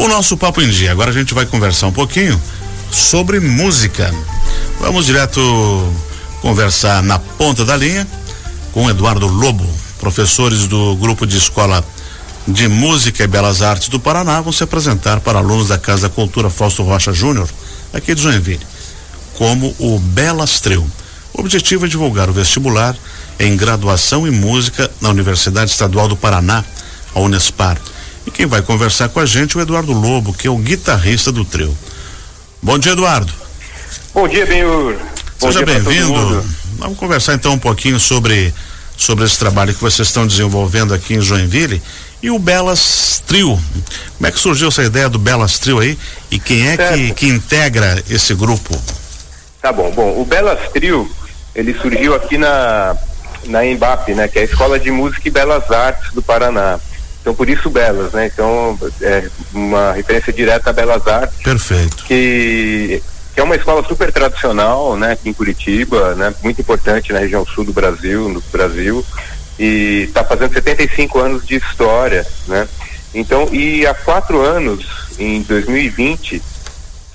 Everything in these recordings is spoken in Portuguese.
o nosso papo em dia. Agora a gente vai conversar um pouquinho sobre música. Vamos direto conversar na ponta da linha com Eduardo Lobo, professores do grupo de escola de Música e Belas Artes do Paraná vão se apresentar para alunos da Casa da Cultura Fausto Rocha Júnior, aqui de Joinville, como o Belas Trio. O objetivo é divulgar o vestibular em graduação em música na Universidade Estadual do Paraná, a Unespar. E quem vai conversar com a gente é o Eduardo Lobo, que é o guitarrista do trio. Bom dia, Eduardo. Bom dia, Benhur. Seja bem-vindo. Vamos conversar então um pouquinho sobre sobre esse trabalho que vocês estão desenvolvendo aqui em Joinville e o Belas Trio. Como é que surgiu essa ideia do Belas Trio aí e quem é que, que integra esse grupo? Tá bom, bom, o Belas Trio, ele surgiu aqui na na Embap, né, que é a Escola de Música e Belas Artes do Paraná. Então por isso Belas, né? Então é uma referência direta a Belas Artes. Perfeito. Que que é uma escola super tradicional, né, aqui em Curitiba, né, muito importante na região sul do Brasil, no Brasil, e está fazendo 75 anos de história, né. Então, e há quatro anos, em 2020,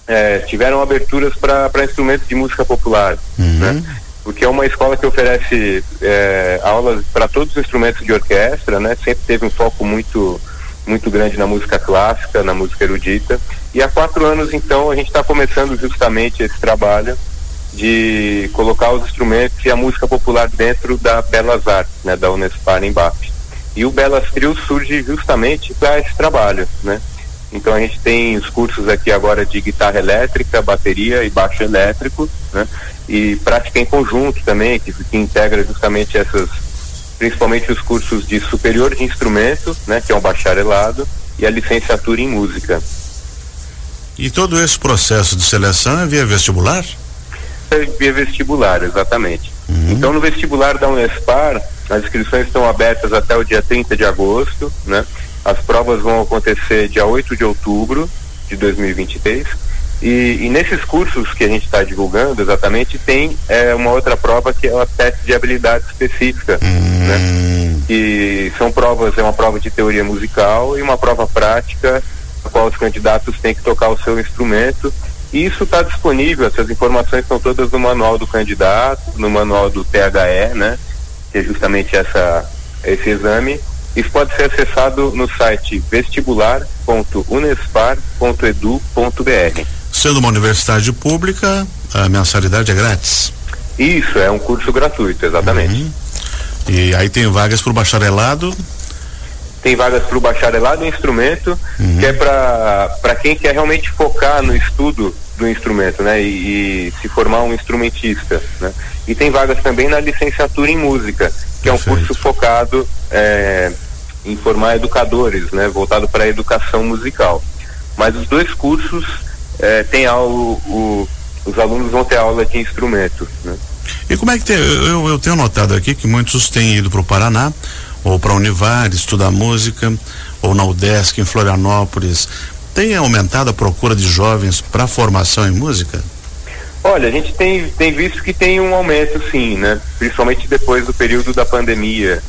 é, tiveram aberturas para instrumentos de música popular, uhum. né? Porque é uma escola que oferece é, aulas para todos os instrumentos de orquestra, né? Sempre teve um foco muito muito grande na música clássica, na música erudita. E há quatro anos, então, a gente está começando justamente esse trabalho de colocar os instrumentos e a música popular dentro da Belas Artes, né, da Unespar em BAP. E o Belas Trio surge justamente para esse trabalho, né? Então a gente tem os cursos aqui agora de guitarra elétrica, bateria e baixo elétrico, né? E prática em conjunto também, que, que integra justamente essas principalmente os cursos de superior de instrumento, né, que é um bacharelado, e a licenciatura em música. E todo esse processo de seleção é via vestibular? É via vestibular, exatamente. Uhum. Então, no vestibular da Unespar, as inscrições estão abertas até o dia 30 de agosto, né? As provas vão acontecer dia 8 de outubro de 2023 e, e, nesses cursos que a gente está divulgando, exatamente, tem é, uma outra prova que é o teste de habilidade específica, hum. né? Que são provas, é uma prova de teoria musical e uma prova prática, na qual os candidatos têm que tocar o seu instrumento. E isso está disponível, essas informações estão todas no manual do candidato, no manual do THE, né? Que é justamente essa, esse exame. Isso pode ser acessado no site vestibular.unespar.edu.br. Sendo uma universidade pública, a mensalidade é grátis. Isso, é um curso gratuito, exatamente. Uhum. E aí tem vagas para o bacharelado? Tem vagas para o bacharelado em instrumento, uhum. que é para quem quer realmente focar no estudo do instrumento, né? E, e, se formar um instrumentista, né? E tem vagas também na licenciatura em música, que Perfeito. é um curso focado é, em formar educadores, né? Voltado para a educação musical. Mas os dois cursos é, tem aula, o, os alunos vão ter aula de instrumento. Né? E como é que tem, eu, eu tenho notado aqui que muitos têm ido para o Paraná ou para a Univar estudar música ou na UDESC em Florianópolis. Tem aumentado a procura de jovens para formação em música? Olha, a gente tem, tem visto que tem um aumento sim, né? Principalmente depois do período da pandemia.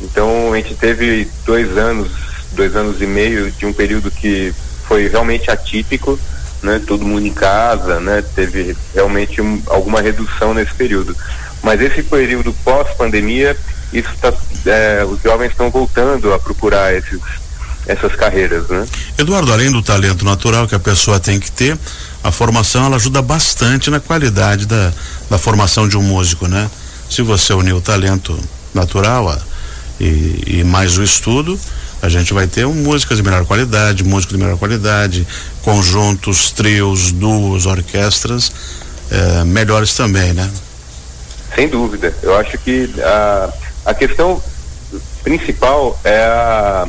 Então a gente teve dois anos, dois anos e meio de um período que foi realmente atípico né? Todo mundo em casa, né? Teve realmente um, alguma redução nesse período. Mas esse período pós-pandemia, isso tá, é, os jovens estão voltando a procurar esses, essas carreiras, né? Eduardo, além do talento natural que a pessoa tem que ter, a formação ela ajuda bastante na qualidade da, da formação de um músico, né? Se você unir o talento natural a, e, e mais o estudo, a gente vai ter um, músicas de melhor qualidade, músicos de melhor qualidade, conjuntos, trios, duos, orquestras eh, melhores também, né? Sem dúvida. Eu acho que a, a questão principal é, a,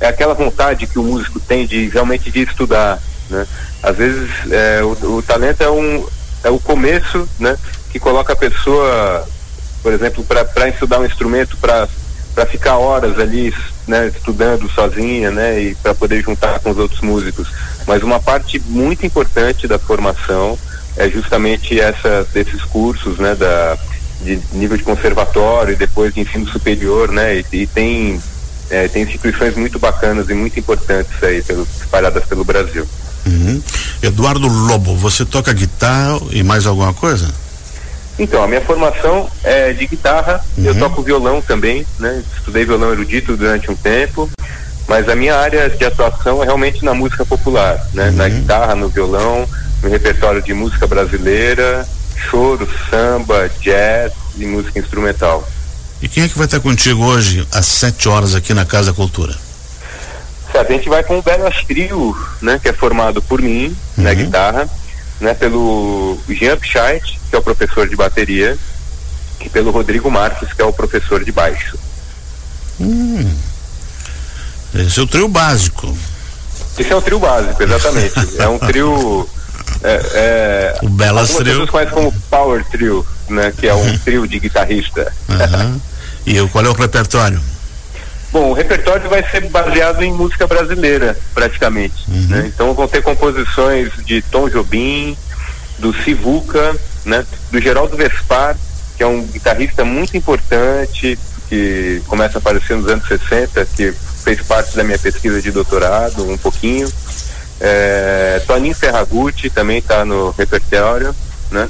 é aquela vontade que o músico tem de realmente de estudar, né? Às vezes é, o, o talento é um é o começo, né? Que coloca a pessoa, por exemplo, para estudar um instrumento, para para ficar horas ali, né, estudando sozinha, né, e para poder juntar com os outros músicos. Mas uma parte muito importante da formação é justamente essa desses cursos, né, da de nível de conservatório e depois de ensino superior, né, e, e tem É, tem instituições muito bacanas e muito importantes aí pelo, espalhadas pelo Brasil. Uhum. Eduardo Lobo, você toca guitarra e mais alguma coisa? Então, a minha formação é de guitarra, uhum. eu toco violão também, né? Estudei violão erudito durante um tempo, mas a minha área de atuação é realmente na música popular, né? Uhum. Na guitarra, no violão, no repertório de música brasileira, choro, samba, jazz e música instrumental. E quem é que vai estar contigo hoje às 7 horas aqui na Casa Cultura? Certo, a gente vai com o Belas Trio, né, que é formado por mim uhum. na guitarra, né, pelo Jean Pichait, que é o professor de bateria, e pelo Rodrigo Marques, que é o professor de baixo. Hum. Esse é o trio básico. Esse é o trio básico, exatamente. é um trio. É, é, o Belas Trio. pessoas conhecem como Power Trio, né? Que é um uhum. trio de guitarrista. Uhum. E qual é o repertório? Bom, o repertório vai ser baseado em música brasileira, praticamente. Uhum. Né? Então vão ter composições de Tom Jobim, do Sivuca, né? do Geraldo Vespar, que é um guitarrista muito importante, que começa a aparecer nos anos 60, que fez parte da minha pesquisa de doutorado, um pouquinho. É, Toninho Ferragutti também está no repertório, né?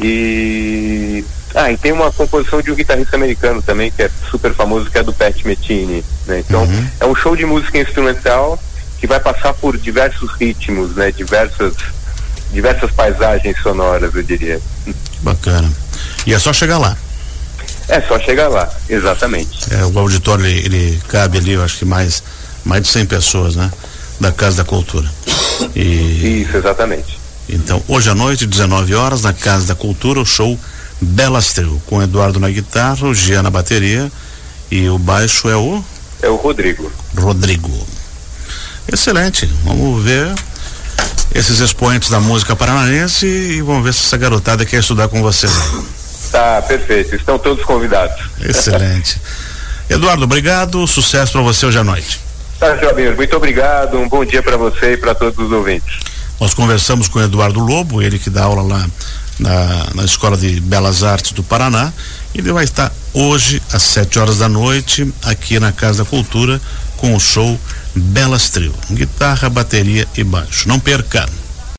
E ah, e tem uma composição de um guitarrista americano também, que é super famoso, que é do Pat Metini. Né? Então, uhum. é um show de música instrumental que vai passar por diversos ritmos, né? Diversas, diversas paisagens sonoras, eu diria. Bacana. E é só chegar lá. É só chegar lá, exatamente. É, o auditório ele, ele cabe ali, eu acho que mais, mais de 100 pessoas, né? Da Casa da Cultura. E... Isso, exatamente. Então, hoje à noite, 19 horas, na Casa da Cultura, o show Belas Trio, com Eduardo na guitarra, o Gia na bateria e o baixo é o? É o Rodrigo. Rodrigo. Excelente. Vamos ver esses expoentes da música paranaense e vamos ver se essa garotada quer estudar com vocês. Tá, perfeito. Estão todos convidados. Excelente. Eduardo, obrigado. Sucesso para você hoje à noite. Tá, Jobinho. Muito obrigado. Um bom dia para você e para todos os ouvintes. Nós conversamos com o Eduardo Lobo, ele que dá aula lá na, na Escola de Belas Artes do Paraná. Ele vai estar hoje às 7 horas da noite aqui na Casa da Cultura com o show Belas Trio, guitarra, bateria e baixo. Não perca!